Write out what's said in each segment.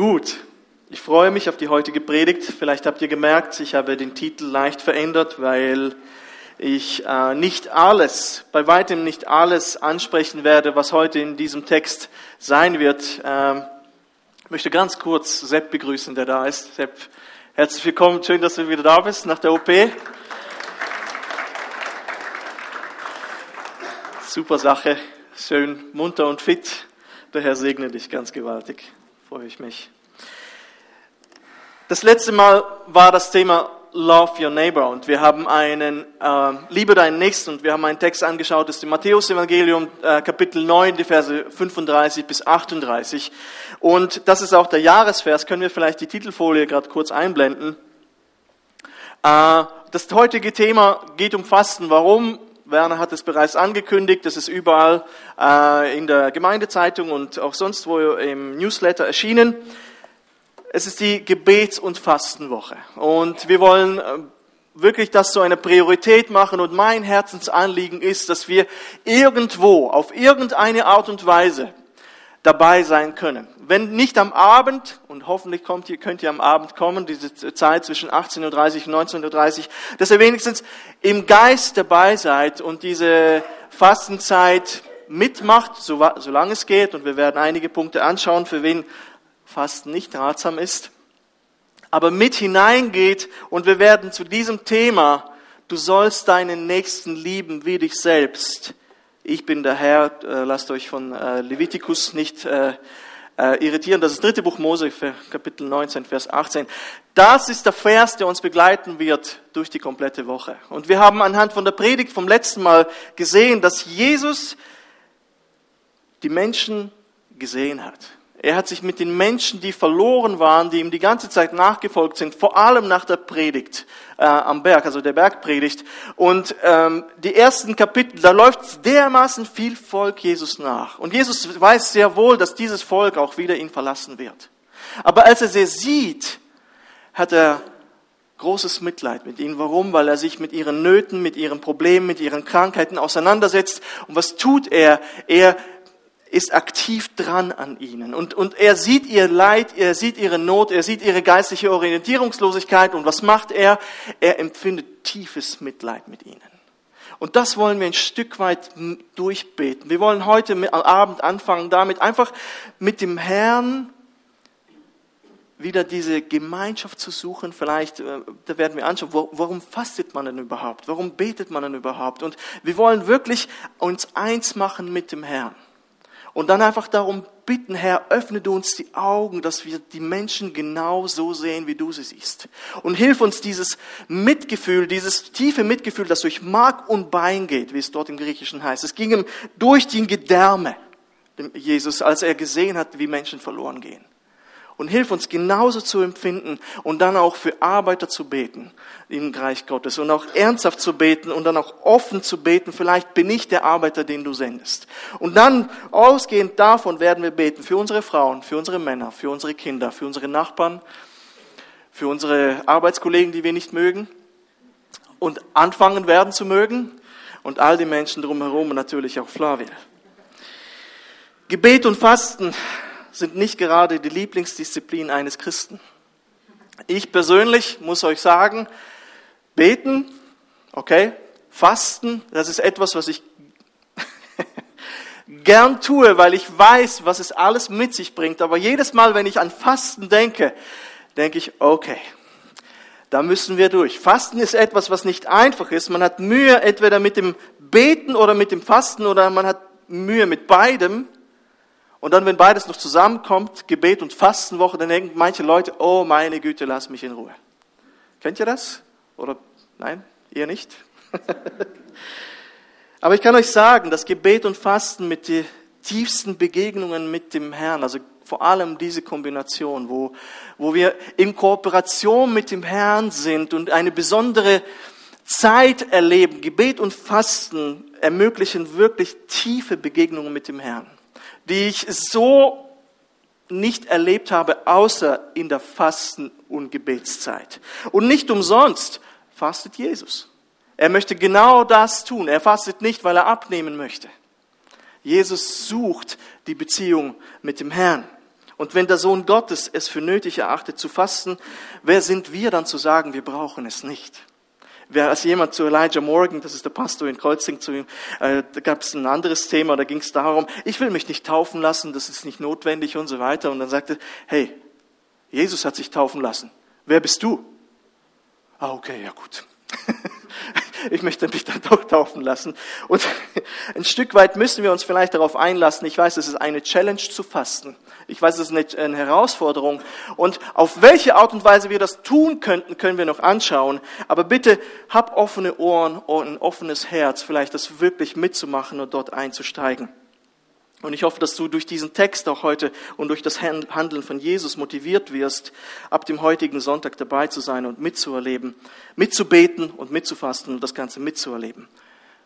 Gut, ich freue mich auf die heutige Predigt. Vielleicht habt ihr gemerkt, ich habe den Titel leicht verändert, weil ich äh, nicht alles, bei weitem nicht alles ansprechen werde, was heute in diesem Text sein wird. Ähm, ich möchte ganz kurz Sepp begrüßen, der da ist. Sepp, herzlich willkommen, schön, dass du wieder da bist nach der OP. Super Sache, schön munter und fit. Der Herr segne dich ganz gewaltig freue ich mich. Das letzte Mal war das Thema Love Your Neighbor und wir haben einen äh, Liebe deinen Nächsten und wir haben einen Text angeschaut aus dem Matthäus-Evangelium, äh, Kapitel 9, die Verse 35 bis 38. Und das ist auch der Jahresvers. Können wir vielleicht die Titelfolie gerade kurz einblenden? Äh, das heutige Thema geht um Fasten. Warum? Werner hat es bereits angekündigt, das ist überall äh, in der Gemeindezeitung und auch sonst wo im Newsletter erschienen. Es ist die Gebets- und Fastenwoche und wir wollen äh, wirklich das zu einer Priorität machen und mein Herzensanliegen ist, dass wir irgendwo, auf irgendeine Art und Weise dabei sein können. Wenn nicht am Abend, und hoffentlich kommt ihr, könnt ihr am Abend kommen, diese Zeit zwischen 18.30 und 19.30 Uhr, dass ihr wenigstens im Geist dabei seid und diese Fastenzeit mitmacht, solange es geht. Und wir werden einige Punkte anschauen, für wen Fasten nicht ratsam ist. Aber mit hineingeht und wir werden zu diesem Thema, du sollst deinen Nächsten lieben wie dich selbst, ich bin der Herr, äh, lasst euch von äh, Levitikus nicht äh, irritieren. Das ist das dritte Buch Mose, Kapitel 19, Vers 18. Das ist der Vers, der uns begleiten wird durch die komplette Woche. Und wir haben anhand von der Predigt vom letzten Mal gesehen, dass Jesus die Menschen gesehen hat. Er hat sich mit den Menschen, die verloren waren, die ihm die ganze Zeit nachgefolgt sind, vor allem nach der Predigt äh, am Berg, also der Bergpredigt. Und ähm, die ersten Kapitel, da läuft dermaßen viel Volk Jesus nach. Und Jesus weiß sehr wohl, dass dieses Volk auch wieder ihn verlassen wird. Aber als er sie sieht, hat er großes Mitleid mit ihnen. Warum? Weil er sich mit ihren Nöten, mit ihren Problemen, mit ihren Krankheiten auseinandersetzt. Und was tut er? Er ist aktiv dran an ihnen. Und, und er sieht ihr Leid, er sieht ihre Not, er sieht ihre geistliche Orientierungslosigkeit. Und was macht er? Er empfindet tiefes Mitleid mit ihnen. Und das wollen wir ein Stück weit durchbeten. Wir wollen heute am Abend anfangen damit, einfach mit dem Herrn wieder diese Gemeinschaft zu suchen. Vielleicht, äh, da werden wir anschauen, warum fastet man denn überhaupt? Warum betet man denn überhaupt? Und wir wollen wirklich uns eins machen mit dem Herrn. Und dann einfach darum bitten, Herr, öffne du uns die Augen, dass wir die Menschen genau so sehen, wie du sie siehst. Und hilf uns dieses Mitgefühl, dieses tiefe Mitgefühl, das durch Mark und Bein geht, wie es dort im Griechischen heißt. Es ging ihm durch die Gedärme, Jesus, als er gesehen hat, wie Menschen verloren gehen und hilf uns genauso zu empfinden und dann auch für Arbeiter zu beten im Reich Gottes und auch ernsthaft zu beten und dann auch offen zu beten. Vielleicht bin ich der Arbeiter, den du sendest. Und dann ausgehend davon werden wir beten für unsere Frauen, für unsere Männer, für unsere Kinder, für unsere Nachbarn, für unsere Arbeitskollegen, die wir nicht mögen und anfangen werden zu mögen und all die Menschen drumherum und natürlich auch Flavia. Gebet und Fasten sind nicht gerade die Lieblingsdisziplin eines Christen. Ich persönlich muss euch sagen, beten, okay, fasten, das ist etwas, was ich gern tue, weil ich weiß, was es alles mit sich bringt. Aber jedes Mal, wenn ich an Fasten denke, denke ich, okay, da müssen wir durch. Fasten ist etwas, was nicht einfach ist. Man hat Mühe entweder mit dem Beten oder mit dem Fasten oder man hat Mühe mit beidem. Und dann, wenn beides noch zusammenkommt, Gebet und Fastenwoche, dann denken manche Leute, oh meine Güte, lass mich in Ruhe. Kennt ihr das? Oder nein, ihr nicht? Aber ich kann euch sagen, dass Gebet und Fasten mit den tiefsten Begegnungen mit dem Herrn, also vor allem diese Kombination, wo, wo wir in Kooperation mit dem Herrn sind und eine besondere Zeit erleben, Gebet und Fasten ermöglichen wirklich tiefe Begegnungen mit dem Herrn die ich so nicht erlebt habe, außer in der Fasten- und Gebetszeit. Und nicht umsonst fastet Jesus. Er möchte genau das tun. Er fastet nicht, weil er abnehmen möchte. Jesus sucht die Beziehung mit dem Herrn. Und wenn der Sohn Gottes es für nötig erachtet zu fasten, wer sind wir dann zu sagen, wir brauchen es nicht? Wer als jemand zu Elijah Morgan, das ist der Pastor in Kreuzing, zu ihm, äh, da gab es ein anderes Thema, da ging es darum, ich will mich nicht taufen lassen, das ist nicht notwendig und so weiter. Und dann sagte, hey, Jesus hat sich taufen lassen. Wer bist du? Ah, okay, ja gut. ich möchte mich dann doch taufen lassen. Und ein Stück weit müssen wir uns vielleicht darauf einlassen. Ich weiß, es ist eine Challenge zu fasten. Ich weiß, es ist eine Herausforderung. Und auf welche Art und Weise wir das tun könnten, können wir noch anschauen. Aber bitte hab offene Ohren und ein offenes Herz, vielleicht das wirklich mitzumachen und dort einzusteigen. Und ich hoffe, dass du durch diesen Text auch heute und durch das Handeln von Jesus motiviert wirst, ab dem heutigen Sonntag dabei zu sein und mitzuerleben, mitzubeten und mitzufasten und das Ganze mitzuerleben.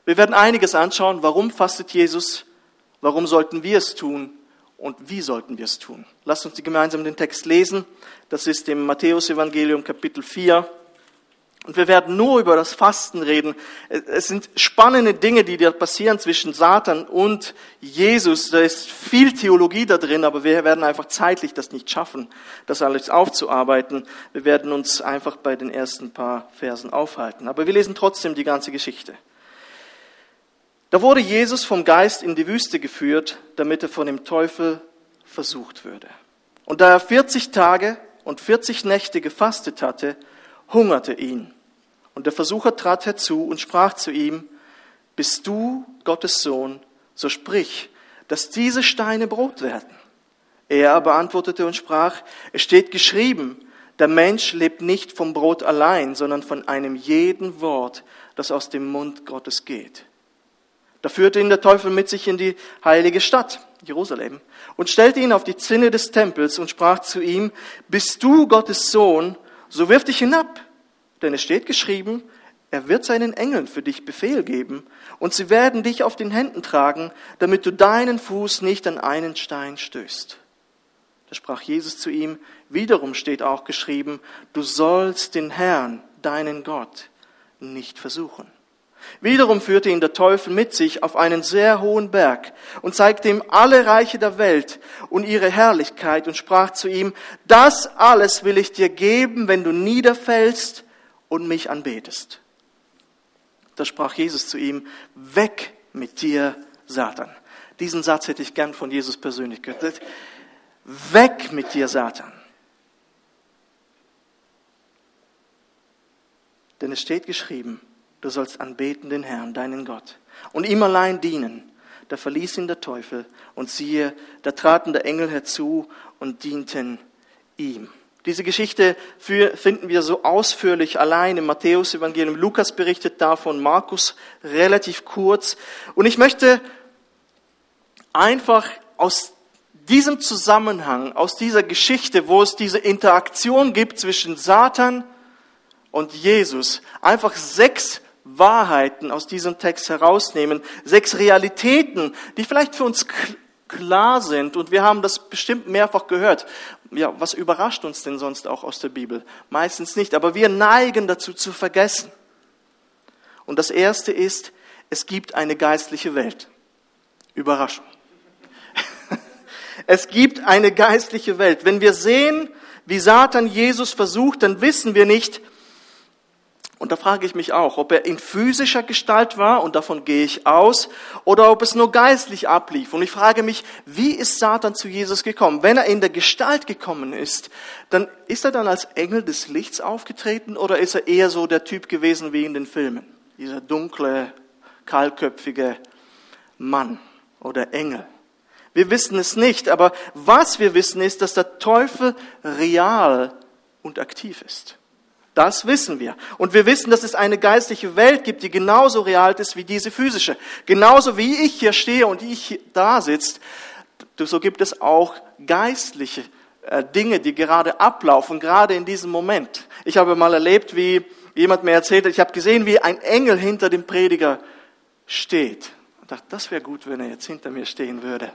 Wir werden einiges anschauen. Warum fastet Jesus? Warum sollten wir es tun? Und wie sollten wir es tun? Lasst uns gemeinsam den Text lesen. Das ist im Matthäus-Evangelium Kapitel 4, und wir werden nur über das Fasten reden. Es sind spannende Dinge, die da passieren zwischen Satan und Jesus. Da ist viel Theologie da drin, aber wir werden einfach zeitlich das nicht schaffen, das alles aufzuarbeiten. Wir werden uns einfach bei den ersten paar Versen aufhalten. Aber wir lesen trotzdem die ganze Geschichte. Da wurde Jesus vom Geist in die Wüste geführt, damit er von dem Teufel versucht würde. Und da er 40 Tage und 40 Nächte gefastet hatte, hungerte ihn. Und der Versucher trat herzu und sprach zu ihm, bist du Gottes Sohn, so sprich, dass diese Steine Brot werden. Er aber antwortete und sprach, es steht geschrieben, der Mensch lebt nicht vom Brot allein, sondern von einem jeden Wort, das aus dem Mund Gottes geht. Da führte ihn der Teufel mit sich in die heilige Stadt, Jerusalem, und stellte ihn auf die Zinne des Tempels und sprach zu ihm, bist du Gottes Sohn, so wirf dich hinab, denn es steht geschrieben, er wird seinen Engeln für dich Befehl geben, und sie werden dich auf den Händen tragen, damit du deinen Fuß nicht an einen Stein stößt. Da sprach Jesus zu ihm, wiederum steht auch geschrieben, du sollst den Herrn, deinen Gott, nicht versuchen. Wiederum führte ihn der Teufel mit sich auf einen sehr hohen Berg und zeigte ihm alle Reiche der Welt und ihre Herrlichkeit und sprach zu ihm, das alles will ich dir geben, wenn du niederfällst und mich anbetest. Da sprach Jesus zu ihm, weg mit dir, Satan. Diesen Satz hätte ich gern von Jesus persönlich gehört. Weg mit dir, Satan. Denn es steht geschrieben, du sollst anbeten den Herrn, deinen Gott, und ihm allein dienen. Da verließ ihn der Teufel, und siehe, da traten der Engel herzu und dienten ihm. Diese Geschichte finden wir so ausführlich allein im Matthäus-Evangelium. Lukas berichtet davon, Markus relativ kurz. Und ich möchte einfach aus diesem Zusammenhang, aus dieser Geschichte, wo es diese Interaktion gibt zwischen Satan und Jesus, einfach sechs Wahrheiten aus diesem Text herausnehmen, sechs Realitäten, die vielleicht für uns klar sind. Und wir haben das bestimmt mehrfach gehört. Ja, was überrascht uns denn sonst auch aus der Bibel? Meistens nicht, aber wir neigen dazu zu vergessen. Und das erste ist, es gibt eine geistliche Welt. Überraschung. Es gibt eine geistliche Welt. Wenn wir sehen, wie Satan Jesus versucht, dann wissen wir nicht, und da frage ich mich auch, ob er in physischer Gestalt war, und davon gehe ich aus, oder ob es nur geistlich ablief. Und ich frage mich, wie ist Satan zu Jesus gekommen? Wenn er in der Gestalt gekommen ist, dann ist er dann als Engel des Lichts aufgetreten, oder ist er eher so der Typ gewesen wie in den Filmen? Dieser dunkle, kahlköpfige Mann oder Engel. Wir wissen es nicht, aber was wir wissen ist, dass der Teufel real und aktiv ist. Das wissen wir. Und wir wissen, dass es eine geistliche Welt gibt, die genauso real ist wie diese physische. Genauso wie ich hier stehe und ich da sitze, so gibt es auch geistliche äh, Dinge, die gerade ablaufen, gerade in diesem Moment. Ich habe mal erlebt, wie jemand mir erzählt hat, ich habe gesehen, wie ein Engel hinter dem Prediger steht. Ich dachte, das wäre gut, wenn er jetzt hinter mir stehen würde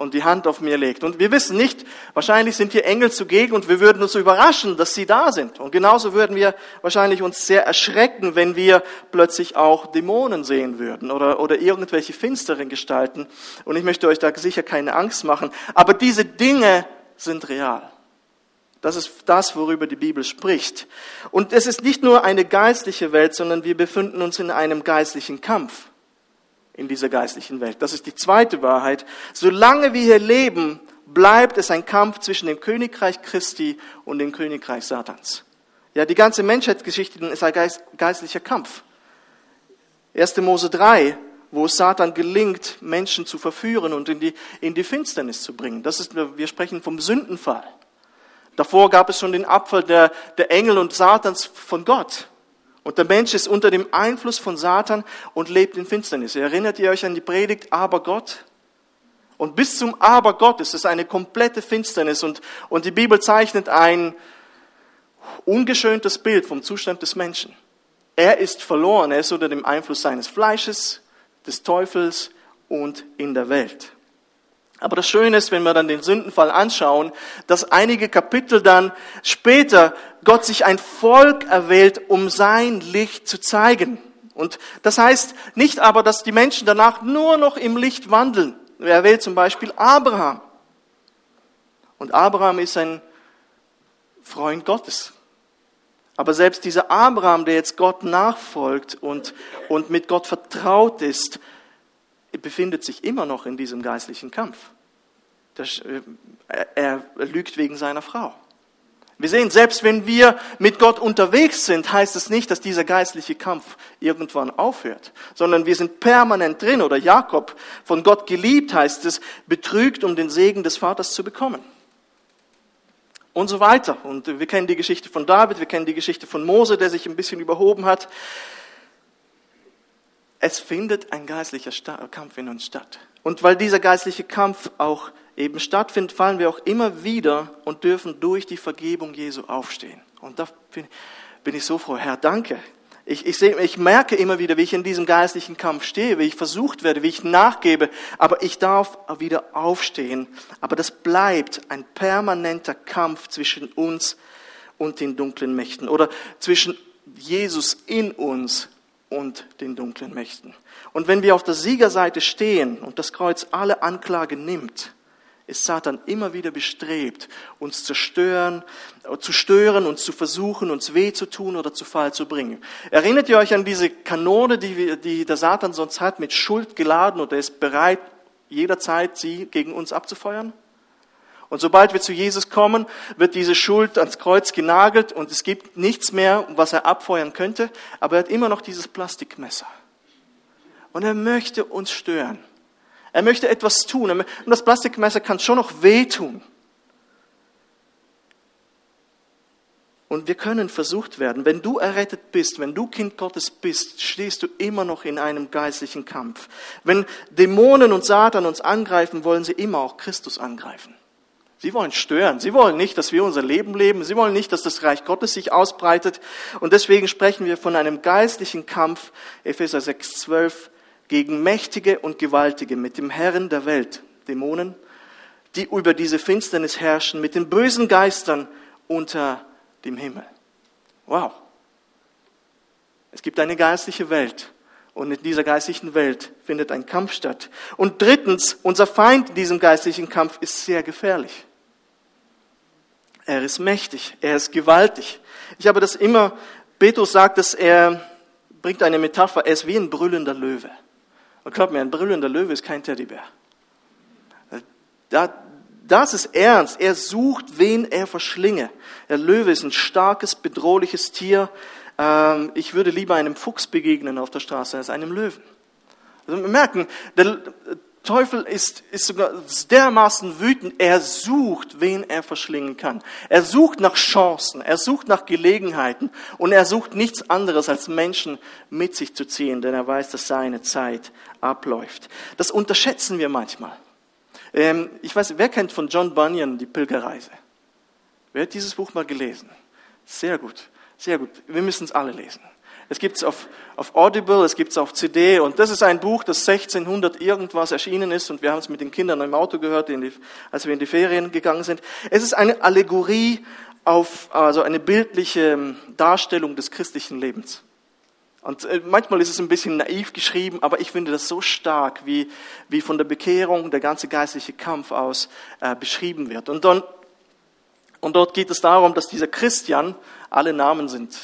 und die Hand auf mir legt. Und wir wissen nicht, wahrscheinlich sind hier Engel zugegen und wir würden uns überraschen, dass sie da sind. Und genauso würden wir wahrscheinlich uns sehr erschrecken, wenn wir plötzlich auch Dämonen sehen würden oder, oder irgendwelche finsteren Gestalten. Und ich möchte euch da sicher keine Angst machen. Aber diese Dinge sind real. Das ist das, worüber die Bibel spricht. Und es ist nicht nur eine geistliche Welt, sondern wir befinden uns in einem geistlichen Kampf in dieser geistlichen Welt. Das ist die zweite Wahrheit. Solange wir hier leben, bleibt es ein Kampf zwischen dem Königreich Christi und dem Königreich Satans. Ja, die ganze Menschheitsgeschichte ist ein geistlicher Kampf. 1. Mose 3, wo es Satan gelingt, Menschen zu verführen und in die, in die Finsternis zu bringen. Das ist, wir sprechen vom Sündenfall. Davor gab es schon den Abfall der, der Engel und Satans von Gott. Und der Mensch ist unter dem Einfluss von Satan und lebt in Finsternis. Erinnert ihr euch an die Predigt Aber Gott? Und bis zum Aber Gott ist es eine komplette Finsternis und, und die Bibel zeichnet ein ungeschöntes Bild vom Zustand des Menschen. Er ist verloren, er ist unter dem Einfluss seines Fleisches, des Teufels und in der Welt. Aber das Schöne ist, wenn wir dann den Sündenfall anschauen, dass einige Kapitel dann später Gott sich ein Volk erwählt, um sein Licht zu zeigen. Und das heißt nicht aber, dass die Menschen danach nur noch im Licht wandeln. Er erwählt zum Beispiel Abraham. Und Abraham ist ein Freund Gottes. Aber selbst dieser Abraham, der jetzt Gott nachfolgt und, und mit Gott vertraut ist, befindet sich immer noch in diesem geistlichen Kampf. Äh, er lügt wegen seiner Frau. Wir sehen, selbst wenn wir mit Gott unterwegs sind, heißt es nicht, dass dieser geistliche Kampf irgendwann aufhört, sondern wir sind permanent drin. Oder Jakob, von Gott geliebt, heißt es, betrügt, um den Segen des Vaters zu bekommen. Und so weiter. Und wir kennen die Geschichte von David, wir kennen die Geschichte von Mose, der sich ein bisschen überhoben hat. Es findet ein geistlicher Kampf in uns statt. Und weil dieser geistliche Kampf auch eben stattfindet, fallen wir auch immer wieder und dürfen durch die Vergebung Jesu aufstehen. Und da bin ich so froh. Herr, danke. Ich, ich, sehe, ich merke immer wieder, wie ich in diesem geistlichen Kampf stehe, wie ich versucht werde, wie ich nachgebe, aber ich darf wieder aufstehen. Aber das bleibt ein permanenter Kampf zwischen uns und den dunklen Mächten oder zwischen Jesus in uns und den dunklen Mächten. Und wenn wir auf der Siegerseite stehen und das Kreuz alle Anklage nimmt, ist Satan immer wieder bestrebt, uns zu stören, zu stören, uns zu versuchen, uns weh zu tun oder zu Fall zu bringen. Erinnert ihr euch an diese Kanone, die, wir, die der Satan sonst hat, mit Schuld geladen und er ist bereit, jederzeit sie gegen uns abzufeuern? Und sobald wir zu Jesus kommen, wird diese Schuld ans Kreuz genagelt und es gibt nichts mehr, was er abfeuern könnte, aber er hat immer noch dieses Plastikmesser. Und er möchte uns stören. Er möchte etwas tun. Und das Plastikmesser kann schon noch wehtun. Und wir können versucht werden. Wenn du errettet bist, wenn du Kind Gottes bist, stehst du immer noch in einem geistlichen Kampf. Wenn Dämonen und Satan uns angreifen, wollen sie immer auch Christus angreifen. Sie wollen stören. Sie wollen nicht, dass wir unser Leben leben. Sie wollen nicht, dass das Reich Gottes sich ausbreitet. Und deswegen sprechen wir von einem geistlichen Kampf. Epheser 6, 12 gegen Mächtige und Gewaltige, mit dem Herren der Welt, Dämonen, die über diese Finsternis herrschen, mit den bösen Geistern unter dem Himmel. Wow. Es gibt eine geistliche Welt und in dieser geistlichen Welt findet ein Kampf statt. Und drittens, unser Feind in diesem geistlichen Kampf ist sehr gefährlich. Er ist mächtig, er ist gewaltig. Ich habe das immer, Petrus sagt, dass er bringt eine Metapher, er ist wie ein brüllender Löwe. Und glaubt mir, ein brüllender Löwe ist kein Teddybär. das ist ernst. Er sucht, wen er verschlinge. Der Löwe ist ein starkes, bedrohliches Tier. Ähm, ich würde lieber einem Fuchs begegnen auf der Straße als einem Löwen. Also wir merken, der Teufel ist, ist sogar dermaßen wütend, er sucht, wen er verschlingen kann. Er sucht nach Chancen, er sucht nach Gelegenheiten und er sucht nichts anderes als Menschen mit sich zu ziehen, denn er weiß, dass seine Zeit abläuft. Das unterschätzen wir manchmal. Ähm, ich weiß, wer kennt von John Bunyan die Pilgerreise? Wer hat dieses Buch mal gelesen? Sehr gut, sehr gut. Wir müssen es alle lesen. Es gibt es auf, auf Audible, es gibt es auf CD und das ist ein Buch, das 1600 irgendwas erschienen ist und wir haben es mit den Kindern im Auto gehört, die, als wir in die Ferien gegangen sind. Es ist eine Allegorie auf, also eine bildliche ähm, Darstellung des christlichen Lebens. Und äh, manchmal ist es ein bisschen naiv geschrieben, aber ich finde das so stark, wie, wie von der Bekehrung der ganze geistliche Kampf aus äh, beschrieben wird. Und dann Und dort geht es darum, dass dieser Christian, alle Namen sind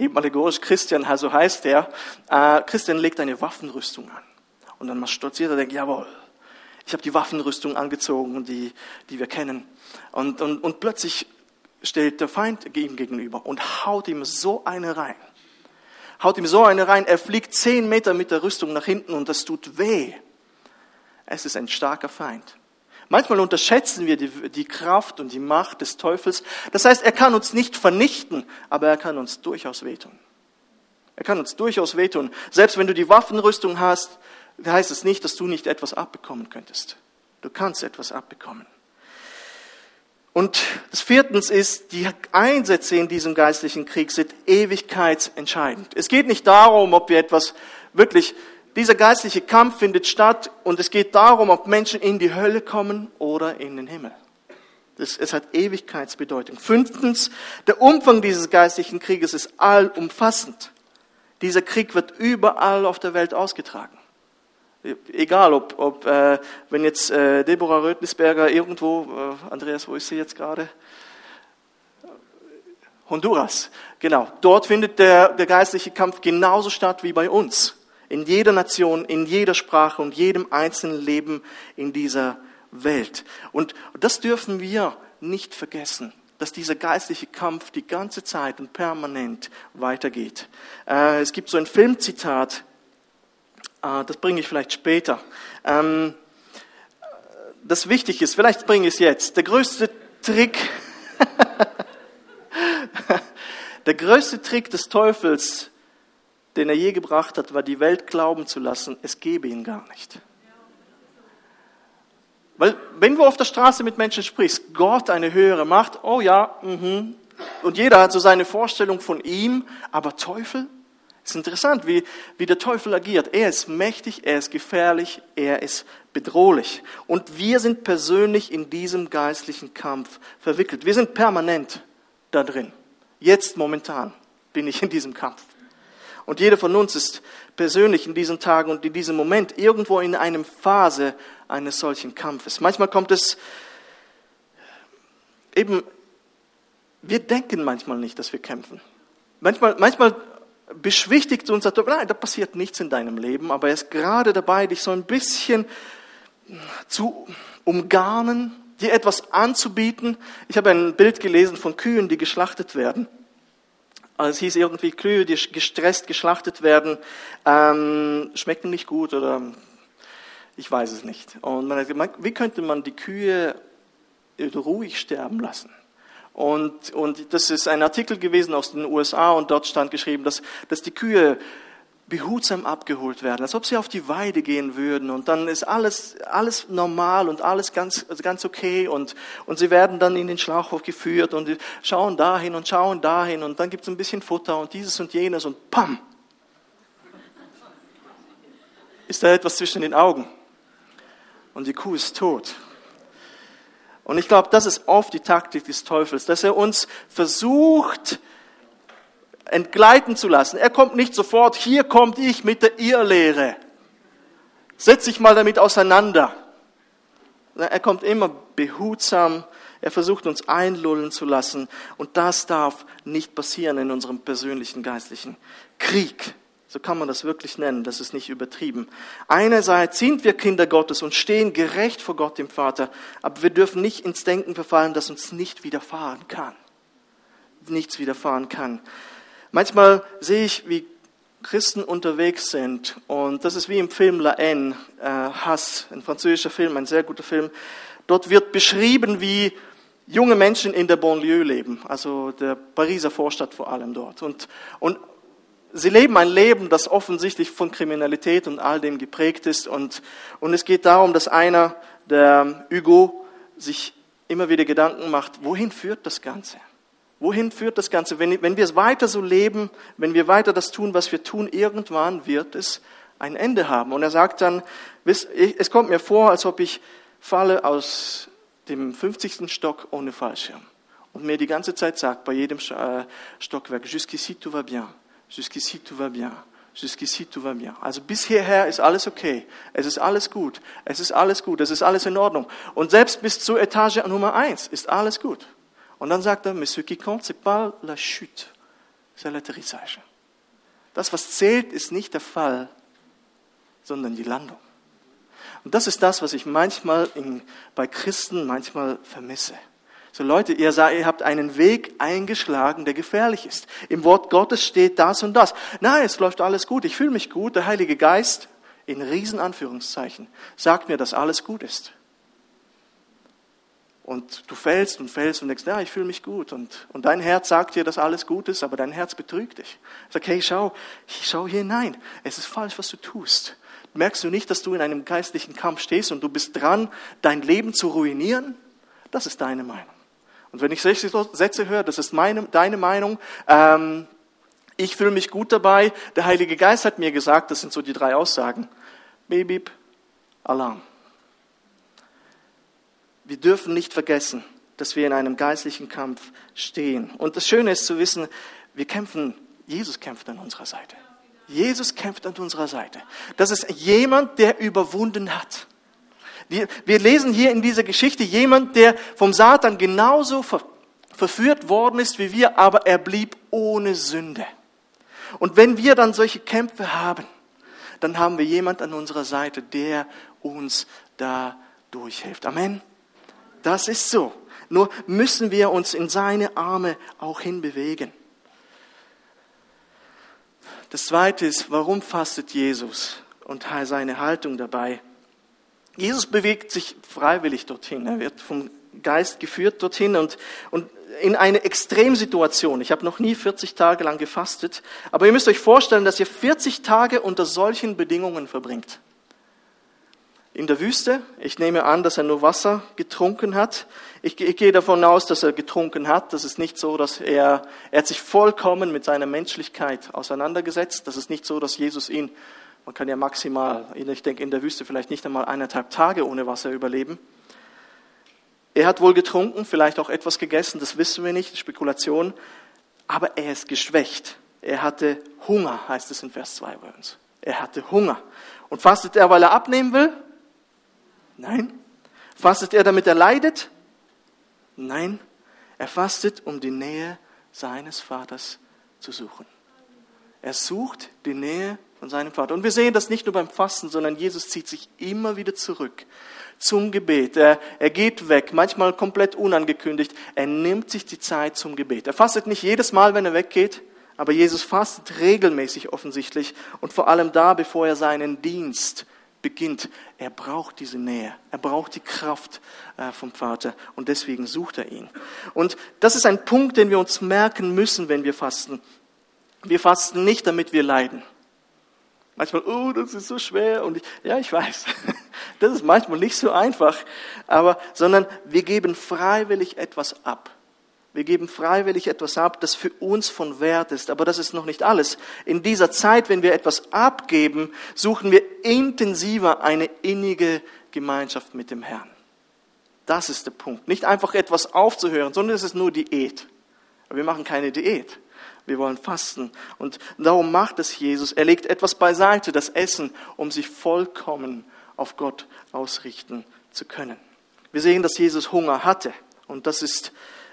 eben allegorisch Christian, so heißt er, äh, Christian legt eine Waffenrüstung an. Und dann stolziert er denkt, jawohl, ich habe die Waffenrüstung angezogen, die, die wir kennen. Und, und, und plötzlich stellt der Feind ihm gegenüber und haut ihm so eine rein. Haut ihm so eine rein, er fliegt zehn Meter mit der Rüstung nach hinten und das tut weh. Es ist ein starker Feind. Manchmal unterschätzen wir die, die, Kraft und die Macht des Teufels. Das heißt, er kann uns nicht vernichten, aber er kann uns durchaus wehtun. Er kann uns durchaus wehtun. Selbst wenn du die Waffenrüstung hast, heißt es nicht, dass du nicht etwas abbekommen könntest. Du kannst etwas abbekommen. Und das viertens ist, die Einsätze in diesem geistlichen Krieg sind ewigkeitsentscheidend. Es geht nicht darum, ob wir etwas wirklich dieser geistliche Kampf findet statt und es geht darum, ob Menschen in die Hölle kommen oder in den Himmel. Das, es hat Ewigkeitsbedeutung. Fünftens, der Umfang dieses geistlichen Krieges ist allumfassend. Dieser Krieg wird überall auf der Welt ausgetragen. Egal, ob, ob äh, wenn jetzt äh, Deborah Rötlisberger irgendwo, äh, Andreas, wo ist sie jetzt gerade? Honduras, genau. Dort findet der, der geistliche Kampf genauso statt wie bei uns in jeder Nation, in jeder Sprache und jedem einzelnen Leben in dieser Welt. Und das dürfen wir nicht vergessen, dass dieser geistliche Kampf die ganze Zeit und permanent weitergeht. Äh, es gibt so ein Filmzitat, äh, das bringe ich vielleicht später, ähm, das wichtig ist, vielleicht bringe ich es jetzt. Der größte Trick, der größte Trick des Teufels den er je gebracht hat, war die Welt glauben zu lassen, es gebe ihn gar nicht. Weil wenn du auf der Straße mit Menschen sprichst, Gott eine höhere Macht, oh ja, mhm. und jeder hat so seine Vorstellung von ihm, aber Teufel, ist interessant, wie, wie der Teufel agiert. Er ist mächtig, er ist gefährlich, er ist bedrohlich. Und wir sind persönlich in diesem geistlichen Kampf verwickelt. Wir sind permanent da drin. Jetzt momentan bin ich in diesem Kampf. Und jeder von uns ist persönlich in diesen Tagen und in diesem Moment irgendwo in einer Phase eines solchen Kampfes. Manchmal kommt es eben, wir denken manchmal nicht, dass wir kämpfen. Manchmal, manchmal beschwichtigt uns, sagt, nein, da passiert nichts in deinem Leben, aber er ist gerade dabei, dich so ein bisschen zu umgarnen, dir etwas anzubieten. Ich habe ein Bild gelesen von Kühen, die geschlachtet werden. Es hieß irgendwie, Kühe, die gestresst geschlachtet werden, ähm, schmecken nicht gut oder ich weiß es nicht. Und man hat gesagt, wie könnte man die Kühe ruhig sterben lassen? Und, und das ist ein Artikel gewesen aus den USA und dort stand geschrieben, dass, dass die Kühe behutsam abgeholt werden, als ob sie auf die Weide gehen würden und dann ist alles, alles normal und alles ganz, also ganz okay und, und sie werden dann in den Schlauchhof geführt und schauen dahin und schauen dahin und dann gibt es ein bisschen Futter und dieses und jenes und pam! Ist da etwas zwischen den Augen und die Kuh ist tot. Und ich glaube, das ist oft die Taktik des Teufels, dass er uns versucht, entgleiten zu lassen. Er kommt nicht sofort, hier kommt ich mit der Irrlehre. Setz dich mal damit auseinander. Er kommt immer behutsam, er versucht uns einlullen zu lassen und das darf nicht passieren in unserem persönlichen geistlichen Krieg. So kann man das wirklich nennen, das ist nicht übertrieben. Einerseits sind wir Kinder Gottes und stehen gerecht vor Gott dem Vater, aber wir dürfen nicht ins Denken verfallen, dass uns nicht widerfahren kann. Nichts widerfahren kann. Manchmal sehe ich, wie Christen unterwegs sind und das ist wie im Film La Haine, äh, Hass, ein französischer Film, ein sehr guter Film. Dort wird beschrieben, wie junge Menschen in der Banlieue leben, also der Pariser Vorstadt vor allem dort. Und, und sie leben ein Leben, das offensichtlich von Kriminalität und all dem geprägt ist. Und, und es geht darum, dass einer, der Hugo, sich immer wieder Gedanken macht, wohin führt das Ganze? Wohin führt das Ganze? Wenn, wenn wir es weiter so leben, wenn wir weiter das tun, was wir tun, irgendwann wird es ein Ende haben. Und er sagt dann, es kommt mir vor, als ob ich falle aus dem 50. Stock ohne Fallschirm. Und mir die ganze Zeit sagt, bei jedem äh, Stockwerk, jusqu'ici tout va bien, jusqu'ici tout va bien, Jusqu'ici tout va bien. Also bis hierher ist alles okay. Es ist alles gut. Es ist alles gut. Es ist alles in Ordnung. Und selbst bis zur Etage Nummer eins ist alles gut. Und dann sagt er, mais ce qui compte, c'est pas la chute, c'est l'atterrissage. Das, was zählt, ist nicht der Fall, sondern die Landung. Und das ist das, was ich manchmal in, bei Christen manchmal vermisse. So Leute, ihr, ihr habt einen Weg eingeschlagen, der gefährlich ist. Im Wort Gottes steht das und das. Nein, es läuft alles gut. Ich fühle mich gut. Der Heilige Geist, in Riesenanführungszeichen, sagt mir, dass alles gut ist. Und du fällst und fällst und denkst, ja, ich fühle mich gut. Und, und dein Herz sagt dir, dass alles gut ist, aber dein Herz betrügt dich. Sag, hey, schau, schau hier hinein. Es ist falsch, was du tust. Merkst du nicht, dass du in einem geistlichen Kampf stehst und du bist dran, dein Leben zu ruinieren? Das ist deine Meinung. Und wenn ich solche Sätze höre, das ist meine, deine Meinung, ähm, ich fühle mich gut dabei, der Heilige Geist hat mir gesagt, das sind so die drei Aussagen. Baby, Alarm. Wir dürfen nicht vergessen, dass wir in einem geistlichen Kampf stehen. Und das Schöne ist zu wissen, wir kämpfen, Jesus kämpft an unserer Seite. Jesus kämpft an unserer Seite. Das ist jemand, der überwunden hat. Wir lesen hier in dieser Geschichte jemand, der vom Satan genauso verführt worden ist wie wir, aber er blieb ohne Sünde. Und wenn wir dann solche Kämpfe haben, dann haben wir jemand an unserer Seite, der uns da durchhilft. Amen. Das ist so. Nur müssen wir uns in seine Arme auch hinbewegen. Das zweite ist, warum fastet Jesus und seine Haltung dabei? Jesus bewegt sich freiwillig dorthin. Er wird vom Geist geführt dorthin und, und in eine Extremsituation. Ich habe noch nie 40 Tage lang gefastet, aber ihr müsst euch vorstellen, dass ihr 40 Tage unter solchen Bedingungen verbringt. In der Wüste, ich nehme an, dass er nur Wasser getrunken hat. Ich, ich gehe davon aus, dass er getrunken hat. Das ist nicht so, dass er, er hat sich vollkommen mit seiner Menschlichkeit auseinandergesetzt. Das ist nicht so, dass Jesus ihn man kann ja maximal, ich denke in der Wüste vielleicht nicht einmal eineinhalb Tage ohne Wasser überleben. Er hat wohl getrunken, vielleicht auch etwas gegessen, das wissen wir nicht, Spekulation. Aber er ist geschwächt. Er hatte Hunger, heißt es in Vers 2 bei uns. Er hatte Hunger. Und fastet er, weil er abnehmen will? Nein. Fastet er, damit er leidet? Nein. Er fastet, um die Nähe seines Vaters zu suchen. Er sucht die Nähe von seinem Vater. Und wir sehen das nicht nur beim Fasten, sondern Jesus zieht sich immer wieder zurück zum Gebet. Er, er geht weg, manchmal komplett unangekündigt. Er nimmt sich die Zeit zum Gebet. Er fastet nicht jedes Mal, wenn er weggeht, aber Jesus fastet regelmäßig offensichtlich und vor allem da, bevor er seinen Dienst beginnt. Er braucht diese Nähe, er braucht die Kraft äh, vom Vater und deswegen sucht er ihn. Und das ist ein Punkt, den wir uns merken müssen, wenn wir fasten. Wir fasten nicht, damit wir leiden. Manchmal, oh, das ist so schwer. Und ich, ja, ich weiß, das ist manchmal nicht so einfach. Aber, sondern wir geben freiwillig etwas ab. Wir geben freiwillig etwas ab, das für uns von Wert ist. Aber das ist noch nicht alles. In dieser Zeit, wenn wir etwas abgeben, suchen wir intensiver eine innige Gemeinschaft mit dem Herrn. Das ist der Punkt. Nicht einfach etwas aufzuhören, sondern es ist nur Diät. Aber wir machen keine Diät. Wir wollen fasten. Und darum macht es Jesus. Er legt etwas beiseite, das Essen, um sich vollkommen auf Gott ausrichten zu können. Wir sehen, dass Jesus Hunger hatte. Und das ist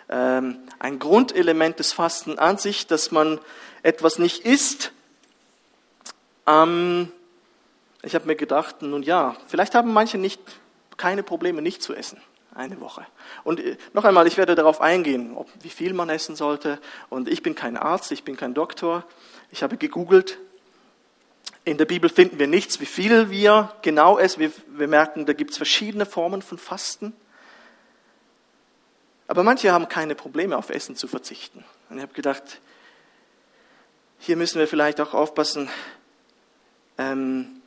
ein Grundelement des Fasten an sich, dass man etwas nicht isst. Ähm, ich habe mir gedacht, nun ja, vielleicht haben manche nicht keine Probleme, nicht zu essen eine Woche. Und äh, noch einmal, ich werde darauf eingehen, ob, wie viel man essen sollte. Und ich bin kein Arzt, ich bin kein Doktor. Ich habe gegoogelt. In der Bibel finden wir nichts, wie viel wir genau essen. Wir, wir merken, da gibt es verschiedene Formen von Fasten. Aber manche haben keine Probleme, auf Essen zu verzichten. Und ich habe gedacht, hier müssen wir vielleicht auch aufpassen, ähm,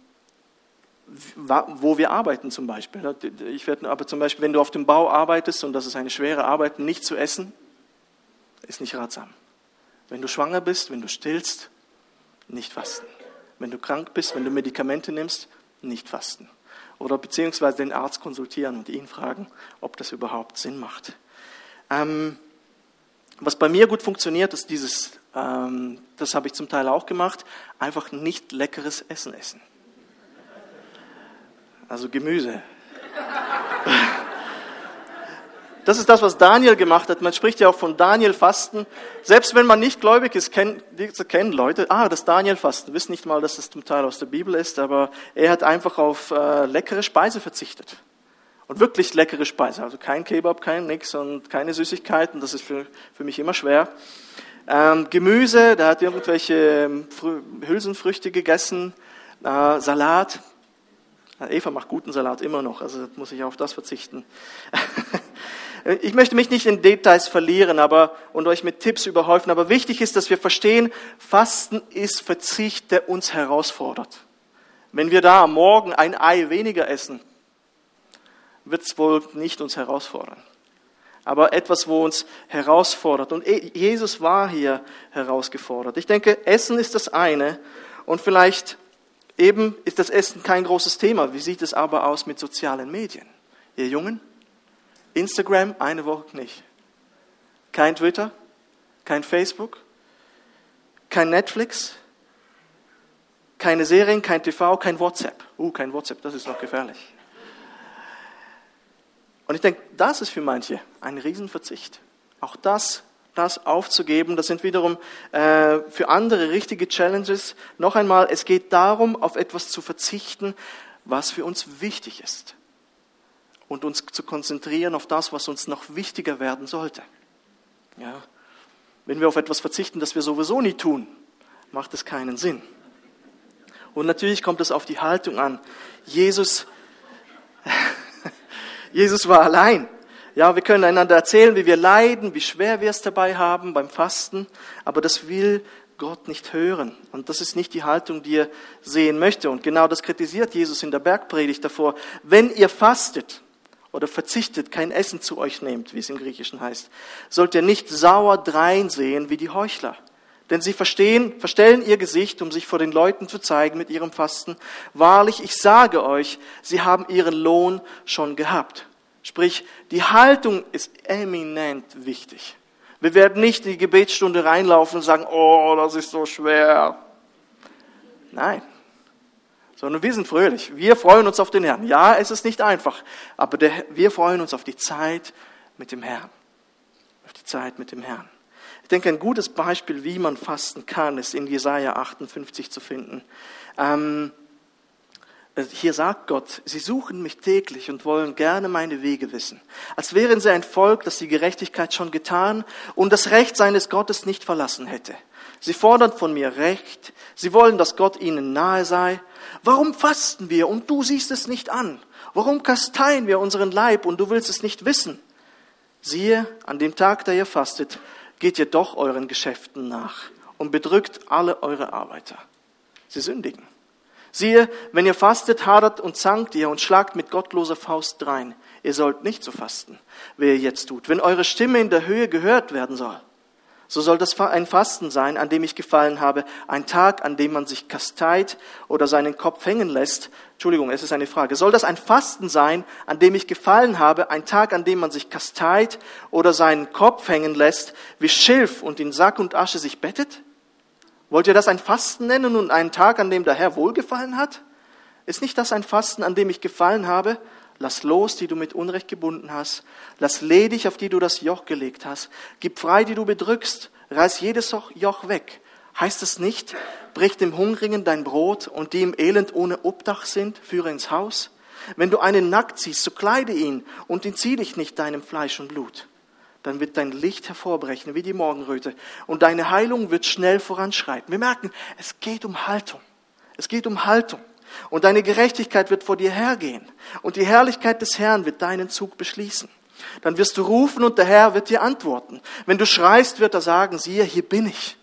wo wir arbeiten zum Beispiel. Ich werde aber zum Beispiel, wenn du auf dem Bau arbeitest und das ist eine schwere Arbeit, nicht zu essen, ist nicht ratsam. Wenn du schwanger bist, wenn du stillst, nicht fasten. Wenn du krank bist, wenn du Medikamente nimmst, nicht fasten. Oder beziehungsweise den Arzt konsultieren und ihn fragen, ob das überhaupt Sinn macht. Ähm, Was bei mir gut funktioniert, ist dieses, ähm, das habe ich zum Teil auch gemacht, einfach nicht leckeres Essen essen. Also Gemüse. Das ist das, was Daniel gemacht hat. Man spricht ja auch von Daniel-Fasten. Selbst wenn man nicht gläubig ist, kennen, kennen Leute, ah, das Daniel-Fasten. Wissen nicht mal, dass das zum Teil aus der Bibel ist, aber er hat einfach auf äh, leckere Speise verzichtet. Und wirklich leckere Speise. Also kein Kebab, kein nix und keine Süßigkeiten. Das ist für, für mich immer schwer. Ähm, Gemüse, der hat irgendwelche ähm, Hülsenfrüchte gegessen. Äh, Salat. Eva macht guten Salat immer noch, also muss ich auf das verzichten. Ich möchte mich nicht in Details verlieren aber, und euch mit Tipps überhäufen, aber wichtig ist, dass wir verstehen, Fasten ist Verzicht, der uns herausfordert. Wenn wir da am Morgen ein Ei weniger essen, wird es wohl nicht uns herausfordern. Aber etwas, wo uns herausfordert. Und Jesus war hier herausgefordert. Ich denke, Essen ist das eine. Und vielleicht eben ist das Essen kein großes Thema. Wie sieht es aber aus mit sozialen Medien? Ihr Jungen? Instagram eine Woche nicht. Kein Twitter, kein Facebook, kein Netflix, keine Serien, kein TV, kein WhatsApp. Uh, kein WhatsApp, das ist noch gefährlich. Und ich denke, das ist für manche ein Riesenverzicht. Auch das, das aufzugeben, das sind wiederum äh, für andere richtige Challenges. Noch einmal, es geht darum, auf etwas zu verzichten, was für uns wichtig ist und uns zu konzentrieren auf das, was uns noch wichtiger werden sollte. Ja? Wenn wir auf etwas verzichten, das wir sowieso nie tun, macht es keinen Sinn. Und natürlich kommt es auf die Haltung an. Jesus, Jesus war allein. Ja, wir können einander erzählen, wie wir leiden, wie schwer wir es dabei haben beim Fasten, aber das will Gott nicht hören. Und das ist nicht die Haltung, die er sehen möchte. Und genau das kritisiert Jesus in der Bergpredigt davor. Wenn ihr fastet, oder verzichtet, kein Essen zu euch nehmt, wie es im Griechischen heißt, sollt ihr nicht sauer dreinsehen wie die Heuchler. Denn sie verstehen, verstellen ihr Gesicht, um sich vor den Leuten zu zeigen mit ihrem Fasten. Wahrlich, ich sage euch, sie haben ihren Lohn schon gehabt. Sprich, die Haltung ist eminent wichtig. Wir werden nicht in die Gebetsstunde reinlaufen und sagen, oh, das ist so schwer. Nein, sondern wir sind fröhlich. Wir freuen uns auf den Herrn. Ja, es ist nicht einfach, aber der, wir freuen uns auf die Zeit mit dem Herrn. Auf die Zeit mit dem Herrn. Ich denke, ein gutes Beispiel, wie man fasten kann, ist in Jesaja 58 zu finden. Ähm, hier sagt Gott, sie suchen mich täglich und wollen gerne meine Wege wissen, als wären sie ein Volk, das die Gerechtigkeit schon getan und das Recht seines Gottes nicht verlassen hätte. Sie fordern von mir Recht, sie wollen, dass Gott ihnen nahe sei Warum fasten wir und du siehst es nicht an? Warum kasteien wir unseren Leib und du willst es nicht wissen? Siehe, an dem Tag, da ihr fastet, geht ihr doch euren Geschäften nach und bedrückt alle eure Arbeiter. Sie sündigen. Siehe, wenn ihr fastet, hadert und zankt ihr und schlagt mit gottloser Faust drein. Ihr sollt nicht so fasten, wie ihr jetzt tut, wenn eure Stimme in der Höhe gehört werden soll so soll das ein Fasten sein, an dem ich gefallen habe, ein Tag, an dem man sich kasteit oder seinen Kopf hängen lässt. Entschuldigung, es ist eine Frage. Soll das ein Fasten sein, an dem ich gefallen habe, ein Tag, an dem man sich kasteit oder seinen Kopf hängen lässt, wie Schilf und in Sack und Asche sich bettet? Wollt ihr das ein Fasten nennen und einen Tag, an dem der Herr wohlgefallen hat? Ist nicht das ein Fasten, an dem ich gefallen habe? Lass los, die du mit Unrecht gebunden hast. Lass ledig, auf die du das Joch gelegt hast. Gib frei, die du bedrückst. Reiß jedes Joch weg. Heißt es nicht, brich dem Hungrigen dein Brot und die im Elend ohne Obdach sind, führe ins Haus? Wenn du einen nackt siehst, so kleide ihn und entzieh dich nicht deinem Fleisch und Blut. Dann wird dein Licht hervorbrechen wie die Morgenröte und deine Heilung wird schnell voranschreiten. Wir merken, es geht um Haltung. Es geht um Haltung. Und deine Gerechtigkeit wird vor dir hergehen. Und die Herrlichkeit des Herrn wird deinen Zug beschließen. Dann wirst du rufen und der Herr wird dir antworten. Wenn du schreist, wird er sagen, siehe, hier bin ich.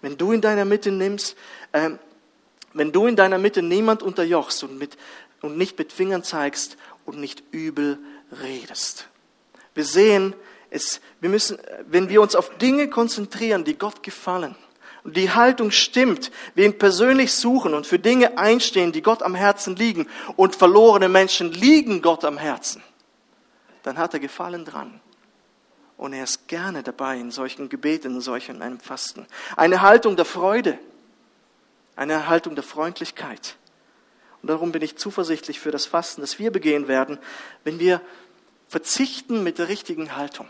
Wenn du in deiner Mitte nimmst, äh, wenn du in deiner Mitte niemand unterjochst und, mit, und nicht mit Fingern zeigst und nicht übel redest. Wir sehen es, wir müssen, wenn wir uns auf Dinge konzentrieren, die Gott gefallen, die Haltung stimmt, wir ihn persönlich suchen und für Dinge einstehen, die Gott am Herzen liegen und verlorene Menschen liegen Gott am Herzen, dann hat er Gefallen dran. Und er ist gerne dabei in solchen Gebeten, in solchen einem Fasten. Eine Haltung der Freude, eine Haltung der Freundlichkeit. Und darum bin ich zuversichtlich für das Fasten, das wir begehen werden, wenn wir verzichten mit der richtigen Haltung.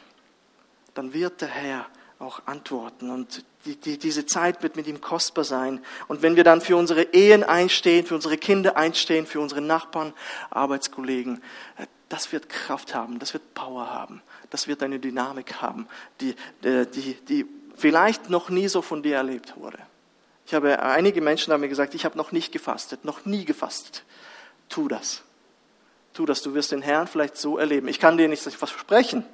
Dann wird der Herr auch antworten und die, die, diese Zeit wird mit ihm kostbar sein. Und wenn wir dann für unsere Ehen einstehen, für unsere Kinder einstehen, für unsere Nachbarn, Arbeitskollegen, äh, das wird Kraft haben, das wird Power haben, das wird eine Dynamik haben, die, äh, die, die vielleicht noch nie so von dir erlebt wurde. Ich habe einige Menschen haben mir gesagt, ich habe noch nicht gefastet, noch nie gefastet. Tu das. Tu das. Du wirst den Herrn vielleicht so erleben. Ich kann dir nicht versprechen,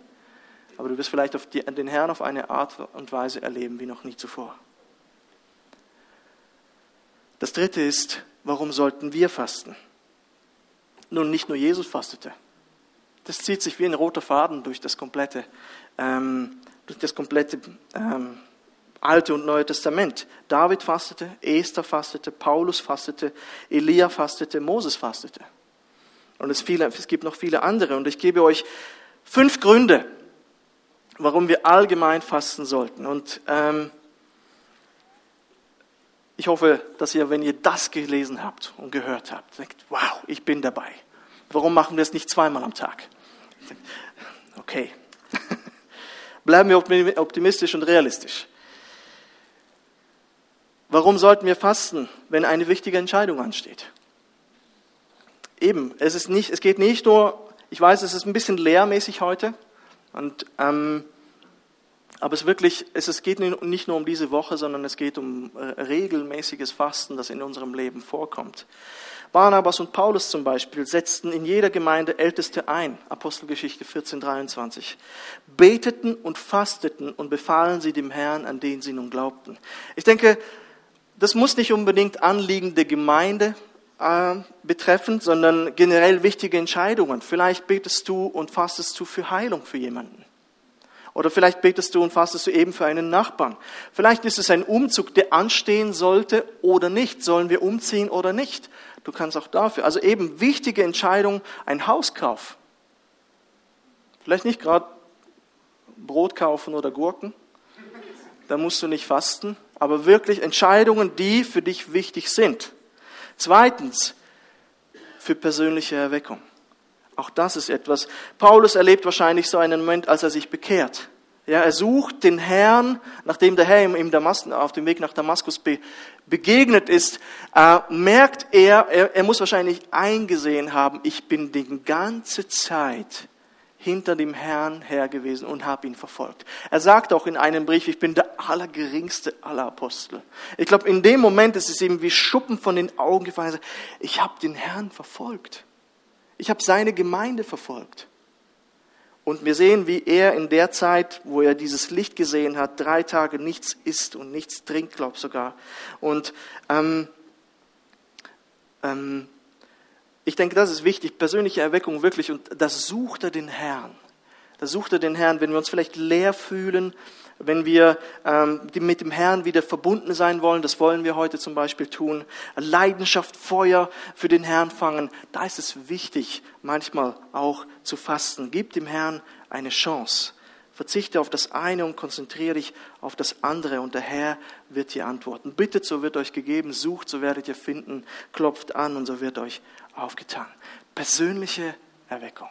aber du wirst vielleicht die, den Herrn auf eine Art und Weise erleben wie noch nie zuvor. Das dritte ist, warum sollten wir fasten? Nun, nicht nur Jesus fastete. Das zieht sich wie ein roter Faden durch das komplette, ähm, durch das komplette ähm, Alte und Neue Testament. David fastete, Esther fastete, Paulus fastete, Elia fastete, Moses fastete. Und es, viele, es gibt noch viele andere. Und ich gebe euch fünf Gründe, warum wir allgemein fasten sollten. Und ähm, ich hoffe, dass ihr, wenn ihr das gelesen habt und gehört habt, denkt, wow, ich bin dabei. Warum machen wir es nicht zweimal am Tag? Okay. Bleiben wir optimistisch und realistisch. Warum sollten wir fasten, wenn eine wichtige Entscheidung ansteht? Eben, es, ist nicht, es geht nicht nur, ich weiß, es ist ein bisschen lehrmäßig heute, und, ähm, aber es, wirklich, es, es geht nicht nur um diese Woche, sondern es geht um äh, regelmäßiges Fasten, das in unserem Leben vorkommt. Barnabas und Paulus zum Beispiel setzten in jeder Gemeinde Älteste ein, Apostelgeschichte 14,23, beteten und fasteten und befahlen sie dem Herrn, an den sie nun glaubten. Ich denke, das muss nicht unbedingt Anliegen der Gemeinde äh, betreffen, sondern generell wichtige Entscheidungen. Vielleicht betest du und fastest du für Heilung für jemanden. Oder vielleicht betest du und fastest du eben für einen Nachbarn. Vielleicht ist es ein Umzug, der anstehen sollte oder nicht. Sollen wir umziehen oder nicht? Du kannst auch dafür. Also eben wichtige Entscheidungen, ein Hauskauf. Vielleicht nicht gerade Brot kaufen oder Gurken. Da musst du nicht fasten aber wirklich Entscheidungen, die für dich wichtig sind. Zweitens, für persönliche Erweckung. Auch das ist etwas. Paulus erlebt wahrscheinlich so einen Moment, als er sich bekehrt. Ja, er sucht den Herrn, nachdem der Herr ihm Damas, auf dem Weg nach Damaskus be, begegnet ist, äh, merkt er, er, er muss wahrscheinlich eingesehen haben, ich bin die ganze Zeit hinter dem Herrn her gewesen und habe ihn verfolgt. Er sagt auch in einem Brief, ich bin der allergeringste aller Apostel. Ich glaube, in dem Moment ist es ihm wie Schuppen von den Augen gefallen. Ich habe den Herrn verfolgt. Ich habe seine Gemeinde verfolgt. Und wir sehen, wie er in der Zeit, wo er dieses Licht gesehen hat, drei Tage nichts isst und nichts trinkt, glaube sogar. Und ähm, ähm, ich denke, das ist wichtig, persönliche Erweckung wirklich, und das sucht er den Herrn. Da sucht er den Herrn, wenn wir uns vielleicht leer fühlen, wenn wir ähm, mit dem Herrn wieder verbunden sein wollen, das wollen wir heute zum Beispiel tun, Leidenschaft, Feuer für den Herrn fangen, da ist es wichtig, manchmal auch zu fasten. Gib dem Herrn eine Chance. Verzichte auf das eine und konzentriere dich auf das andere und der Herr wird dir antworten. Bittet, so wird euch gegeben, sucht, so werdet ihr finden, klopft an und so wird euch aufgetan. Persönliche Erweckung.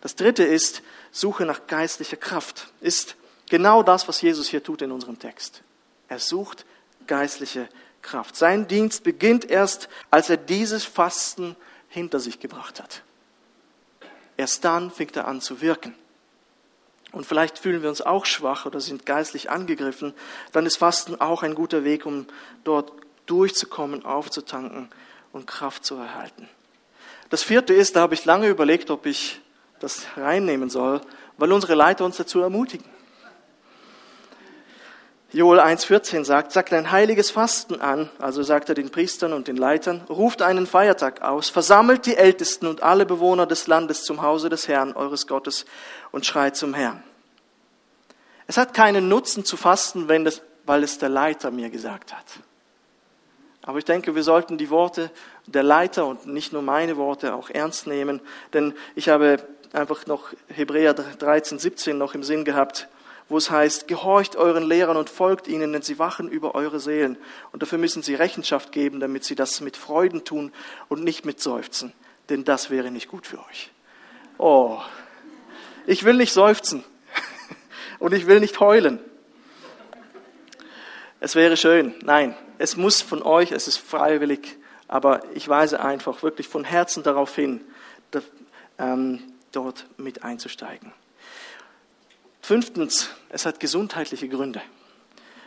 Das dritte ist, Suche nach geistlicher Kraft. Ist genau das, was Jesus hier tut in unserem Text. Er sucht geistliche Kraft. Sein Dienst beginnt erst, als er dieses Fasten hinter sich gebracht hat. Erst dann fängt er an zu wirken. Und vielleicht fühlen wir uns auch schwach oder sind geistlich angegriffen, dann ist Fasten auch ein guter Weg, um dort durchzukommen, aufzutanken und Kraft zu erhalten. Das vierte ist, da habe ich lange überlegt, ob ich das reinnehmen soll, weil unsere Leiter uns dazu ermutigen. Joel 1,14 sagt, sagt ein heiliges Fasten an, also sagt er den Priestern und den Leitern, ruft einen Feiertag aus, versammelt die Ältesten und alle Bewohner des Landes zum Hause des Herrn, eures Gottes, und schreit zum Herrn. Es hat keinen Nutzen zu fasten, wenn das, weil es der Leiter mir gesagt hat. Aber ich denke, wir sollten die Worte der Leiter und nicht nur meine Worte auch ernst nehmen, denn ich habe einfach noch Hebräer 13, 17 noch im Sinn gehabt, wo es heißt, gehorcht euren Lehrern und folgt ihnen, denn sie wachen über eure Seelen. Und dafür müssen sie Rechenschaft geben, damit sie das mit Freuden tun und nicht mit Seufzen, denn das wäre nicht gut für euch. Oh, ich will nicht seufzen und ich will nicht heulen. Es wäre schön. Nein, es muss von euch, es ist freiwillig, aber ich weise einfach wirklich von Herzen darauf hin, ähm, dort mit einzusteigen. Fünftens, es hat gesundheitliche Gründe.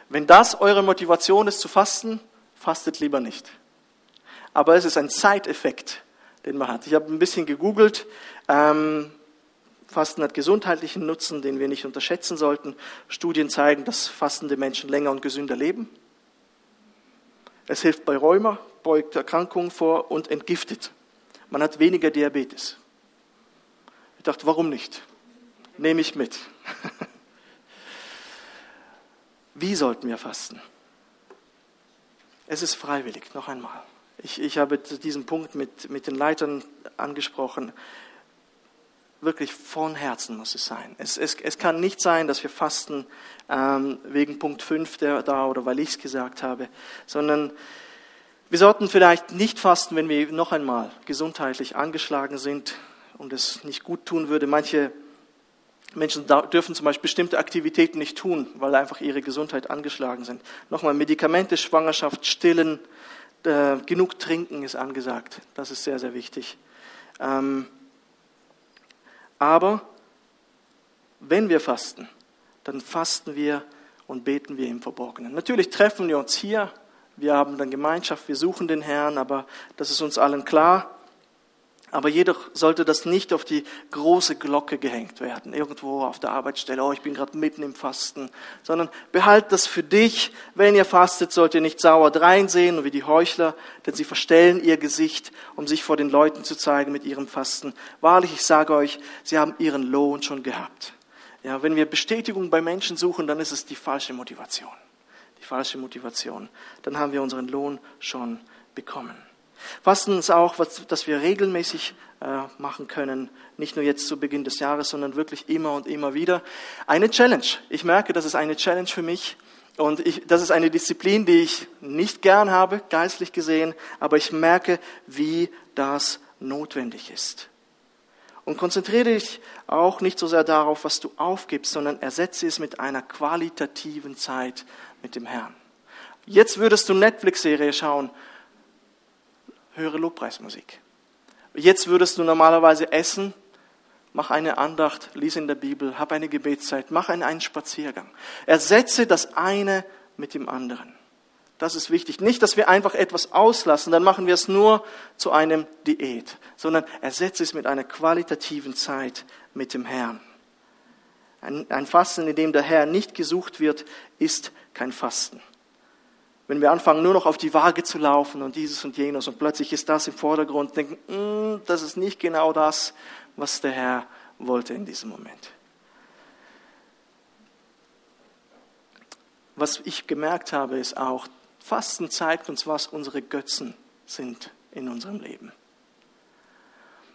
Wenn das eure Motivation ist zu fasten, fastet lieber nicht. Aber es ist ein Zeiteffekt, den man hat. Ich habe ein bisschen gegoogelt. Ähm, Fasten hat gesundheitlichen Nutzen, den wir nicht unterschätzen sollten. Studien zeigen, dass fastende Menschen länger und gesünder leben. Es hilft bei Rheuma, beugt Erkrankungen vor und entgiftet. Man hat weniger Diabetes. Ich dachte, warum nicht? nehme ich mit. Wie sollten wir fasten? Es ist freiwillig, noch einmal. Ich, ich habe diesen Punkt mit, mit den Leitern angesprochen. Wirklich von Herzen muss es sein. Es, es, es kann nicht sein, dass wir fasten ähm, wegen Punkt 5 der, da oder weil ich es gesagt habe, sondern wir sollten vielleicht nicht fasten, wenn wir noch einmal gesundheitlich angeschlagen sind und es nicht gut tun würde. Manche Menschen dürfen zum Beispiel bestimmte Aktivitäten nicht tun, weil einfach ihre Gesundheit angeschlagen sind. Nochmal, Medikamente, Schwangerschaft, Stillen, äh, genug trinken ist angesagt. Das ist sehr, sehr wichtig. Ähm, aber wenn wir fasten, dann fasten wir und beten wir im Verborgenen. Natürlich treffen wir uns hier, wir haben dann Gemeinschaft, wir suchen den Herrn, aber das ist uns allen klar. Aber jedoch sollte das nicht auf die große Glocke gehängt werden, irgendwo auf der Arbeitsstelle, oh, ich bin gerade mitten im Fasten, sondern behalt das für dich. Wenn ihr fastet, sollt ihr nicht sauer dreinsehen wie die Heuchler, denn sie verstellen ihr Gesicht, um sich vor den Leuten zu zeigen mit ihrem Fasten. Wahrlich, ich sage euch, sie haben ihren Lohn schon gehabt. Ja, wenn wir Bestätigung bei Menschen suchen, dann ist es die falsche Motivation. Die falsche Motivation. Dann haben wir unseren Lohn schon bekommen. Fasten ist auch, was, dass wir regelmäßig äh, machen können, nicht nur jetzt zu Beginn des Jahres, sondern wirklich immer und immer wieder. Eine Challenge. Ich merke, das ist eine Challenge für mich. Und ich, das ist eine Disziplin, die ich nicht gern habe, geistlich gesehen, aber ich merke, wie das notwendig ist. Und konzentriere dich auch nicht so sehr darauf, was du aufgibst, sondern ersetze es mit einer qualitativen Zeit mit dem Herrn. Jetzt würdest du Netflix-Serie schauen höre Lobpreismusik. Jetzt würdest du normalerweise essen, mach eine Andacht, lies in der Bibel, hab eine Gebetszeit, mach einen, Spaziergang. Ersetze das eine mit dem anderen. Das ist wichtig. Nicht, dass wir einfach etwas auslassen, dann machen wir es nur zu einem Diät, sondern ersetze es mit einer qualitativen Zeit mit dem Herrn. Ein, ein Fasten, in dem der Herr nicht gesucht wird, ist kein Fasten. Wenn wir anfangen, nur noch auf die Waage zu laufen und dieses und jenes und plötzlich ist das im Vordergrund, denken, mm, das ist nicht genau das, was der Herr wollte in diesem Moment. Was ich gemerkt habe, ist auch, Fasten zeigt uns, was unsere Götzen sind in unserem Leben.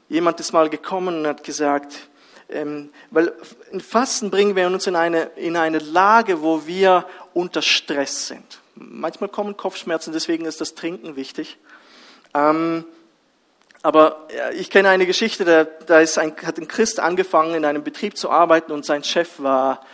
Jemand ist mal gekommen und hat gesagt, ähm, weil in Fasten bringen wir uns in eine, in eine Lage, wo wir unter Stress sind. Manchmal kommen Kopfschmerzen, deswegen ist das Trinken wichtig. Ähm, aber ich kenne eine Geschichte, da, da ist ein, hat ein Christ angefangen, in einem Betrieb zu arbeiten und sein Chef war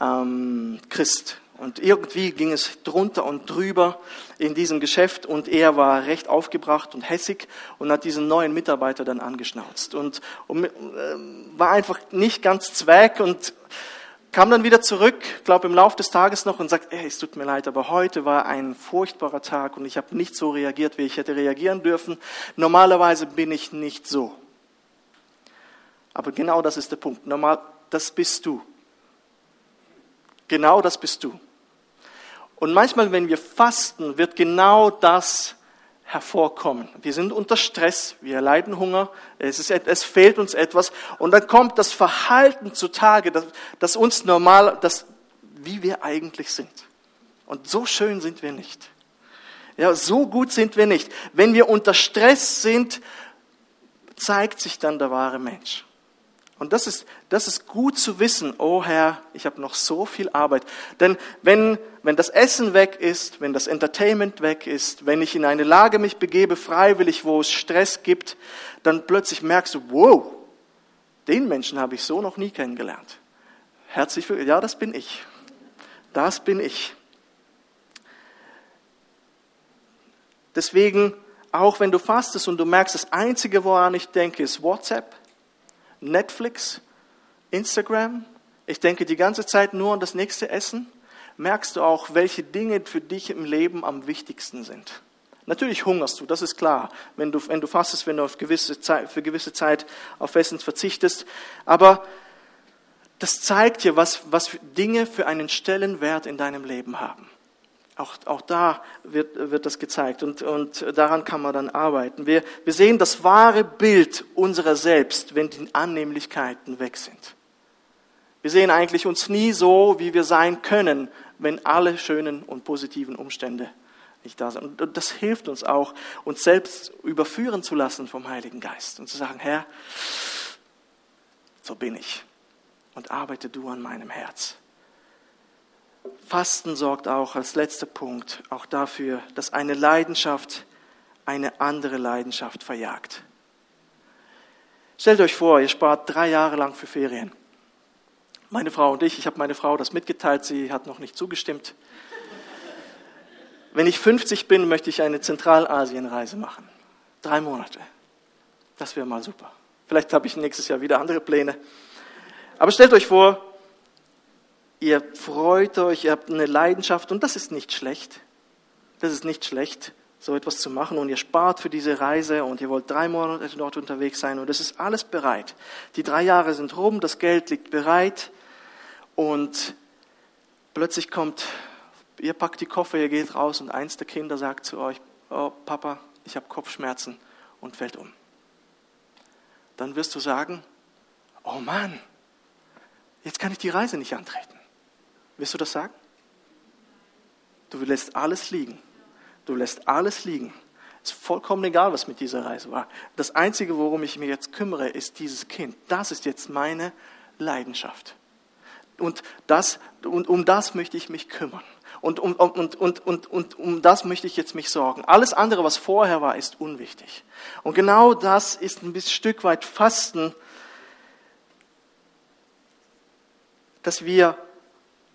ähm, Christ. Und irgendwie ging es drunter und drüber in diesem Geschäft und er war recht aufgebracht und hässig und hat diesen neuen Mitarbeiter dann angeschnauzt und, und äh, war einfach nicht ganz zweck und kam dann wieder zurück, glaube im Laufe des Tages noch und sagt, ey, es tut mir leid, aber heute war ein furchtbarer Tag und ich habe nicht so reagiert, wie ich hätte reagieren dürfen. Normalerweise bin ich nicht so. Aber genau das ist der Punkt. Normal, das bist du. Genau das bist du. Und manchmal, wenn wir fasten, wird genau das hervorkommen. Wir sind unter Stress, wir leiden Hunger, es, ist, es fehlt uns etwas und dann kommt das Verhalten zutage, das, das uns normal, das, wie wir eigentlich sind. Und so schön sind wir nicht. Ja, so gut sind wir nicht. Wenn wir unter Stress sind, zeigt sich dann der wahre Mensch. Und das ist, das ist gut zu wissen, oh Herr, ich habe noch so viel Arbeit. Denn wenn, wenn das Essen weg ist, wenn das Entertainment weg ist, wenn ich in eine Lage mich begebe, freiwillig, wo es Stress gibt, dann plötzlich merkst du, wow, den Menschen habe ich so noch nie kennengelernt. Herzlich willkommen. Ja, das bin ich. Das bin ich. Deswegen, auch wenn du fastest und du merkst, das Einzige, woran ich denke, ist WhatsApp, Netflix, Instagram. Ich denke die ganze Zeit nur an das nächste Essen. Merkst du auch, welche Dinge für dich im Leben am wichtigsten sind? Natürlich hungerst du, das ist klar, wenn du, wenn du fastest, wenn du auf gewisse Zeit, für gewisse Zeit auf Essen verzichtest. Aber das zeigt dir, was, was Dinge für einen Stellenwert in deinem Leben haben. Auch, auch da wird, wird das gezeigt und, und daran kann man dann arbeiten. Wir, wir sehen das wahre Bild unserer selbst, wenn die Annehmlichkeiten weg sind. Wir sehen eigentlich uns nie so, wie wir sein können, wenn alle schönen und positiven Umstände nicht da sind. Und das hilft uns auch, uns selbst überführen zu lassen vom Heiligen Geist und zu sagen, Herr, so bin ich und arbeite du an meinem Herz. Fasten sorgt auch als letzter Punkt auch dafür, dass eine Leidenschaft eine andere Leidenschaft verjagt. Stellt euch vor, ihr spart drei Jahre lang für Ferien. Meine Frau und ich, ich habe meine Frau das mitgeteilt, sie hat noch nicht zugestimmt. Wenn ich 50 bin, möchte ich eine Zentralasienreise machen. Drei Monate. Das wäre mal super. Vielleicht habe ich nächstes Jahr wieder andere Pläne. Aber stellt euch vor, ihr freut euch, ihr habt eine Leidenschaft und das ist nicht schlecht. Das ist nicht schlecht, so etwas zu machen und ihr spart für diese Reise und ihr wollt drei Monate dort unterwegs sein und es ist alles bereit. Die drei Jahre sind rum, das Geld liegt bereit und plötzlich kommt, ihr packt die Koffer, ihr geht raus und eins der Kinder sagt zu euch, oh Papa, ich habe Kopfschmerzen und fällt um. Dann wirst du sagen, oh Mann, jetzt kann ich die Reise nicht antreten. Wirst du das sagen? Du lässt alles liegen. Du lässt alles liegen. Es ist vollkommen egal, was mit dieser Reise war. Das Einzige, worum ich mich jetzt kümmere, ist dieses Kind. Das ist jetzt meine Leidenschaft. Und, das, und um das möchte ich mich kümmern. Und um, und, und, und, und um das möchte ich jetzt mich sorgen. Alles andere, was vorher war, ist unwichtig. Und genau das ist ein Stück weit Fasten, dass wir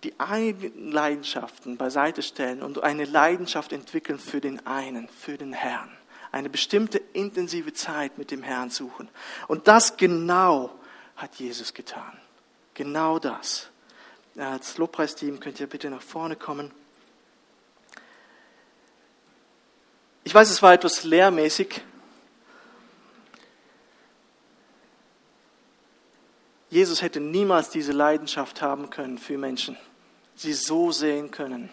die eigenen Leidenschaften beiseite stellen und eine Leidenschaft entwickeln für den einen, für den Herrn. Eine bestimmte intensive Zeit mit dem Herrn suchen. Und das genau hat Jesus getan. Genau das. Als Lobpreisteam könnt ihr bitte nach vorne kommen. Ich weiß, es war etwas lehrmäßig. Jesus hätte niemals diese Leidenschaft haben können für Menschen sie so sehen können,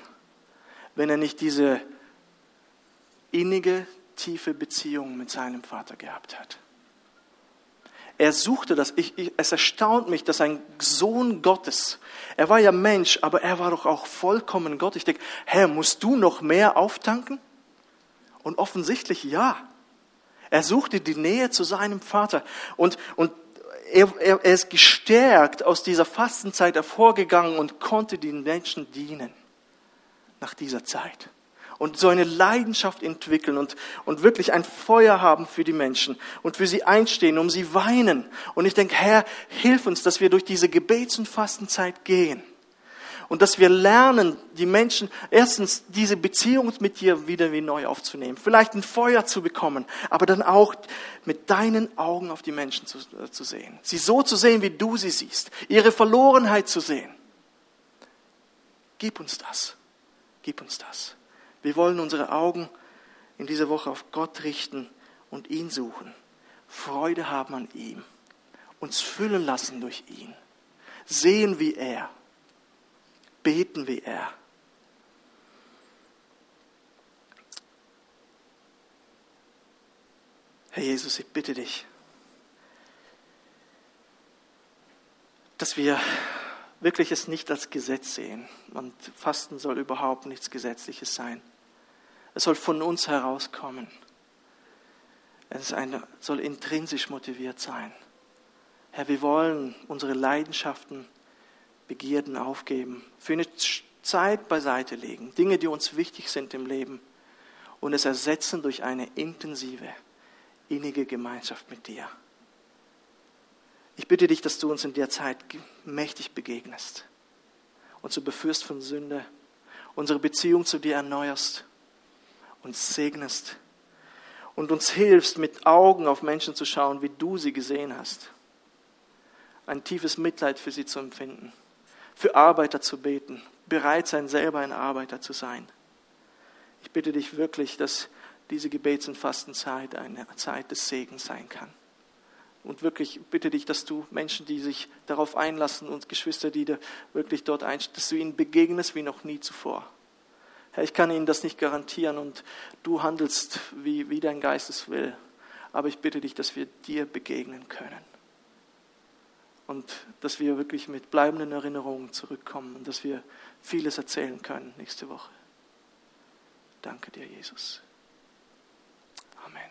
wenn er nicht diese innige, tiefe Beziehung mit seinem Vater gehabt hat. Er suchte das. Ich, ich, es erstaunt mich, dass ein Sohn Gottes, er war ja Mensch, aber er war doch auch vollkommen Gott. Ich denke, Herr, musst du noch mehr auftanken? Und offensichtlich ja. Er suchte die Nähe zu seinem Vater. Und, und er, er, er ist gestärkt aus dieser Fastenzeit hervorgegangen und konnte den Menschen dienen nach dieser Zeit. Und so eine Leidenschaft entwickeln und, und wirklich ein Feuer haben für die Menschen und für sie einstehen, um sie weinen. Und ich denke, Herr, hilf uns, dass wir durch diese Gebets- und Fastenzeit gehen und dass wir lernen, die Menschen erstens diese Beziehung mit dir wieder wie neu aufzunehmen, vielleicht ein Feuer zu bekommen, aber dann auch mit deinen Augen auf die Menschen zu, äh, zu sehen, sie so zu sehen, wie du sie siehst, ihre Verlorenheit zu sehen. Gib uns das, gib uns das. Wir wollen unsere Augen in dieser Woche auf Gott richten und ihn suchen, Freude haben an ihm, uns füllen lassen durch ihn, sehen wie er beten wie er. Herr Jesus, ich bitte dich, dass wir wirklich es nicht als Gesetz sehen. Und Fasten soll überhaupt nichts Gesetzliches sein. Es soll von uns herauskommen. Es eine, soll intrinsisch motiviert sein. Herr, wir wollen unsere Leidenschaften, Begierden aufgeben, für eine Zeit beiseite legen, Dinge, die uns wichtig sind im Leben und es ersetzen durch eine intensive, innige Gemeinschaft mit dir. Ich bitte dich, dass du uns in der Zeit mächtig begegnest, uns überführst von Sünde, unsere Beziehung zu dir erneuerst, uns segnest und uns hilfst, mit Augen auf Menschen zu schauen, wie du sie gesehen hast. Ein tiefes Mitleid für sie zu empfinden, für Arbeiter zu beten, bereit sein, selber ein Arbeiter zu sein. Ich bitte dich wirklich, dass diese Gebets- und Fastenzeit eine Zeit des Segens sein kann. Und wirklich bitte dich, dass du Menschen, die sich darauf einlassen und Geschwister, die wirklich dort einstehen, dass du ihnen begegnest wie noch nie zuvor. Herr, ich kann Ihnen das nicht garantieren und du handelst, wie, wie dein Geist es will. Aber ich bitte dich, dass wir dir begegnen können. Und dass wir wirklich mit bleibenden Erinnerungen zurückkommen und dass wir vieles erzählen können nächste Woche. Danke dir, Jesus. Amen.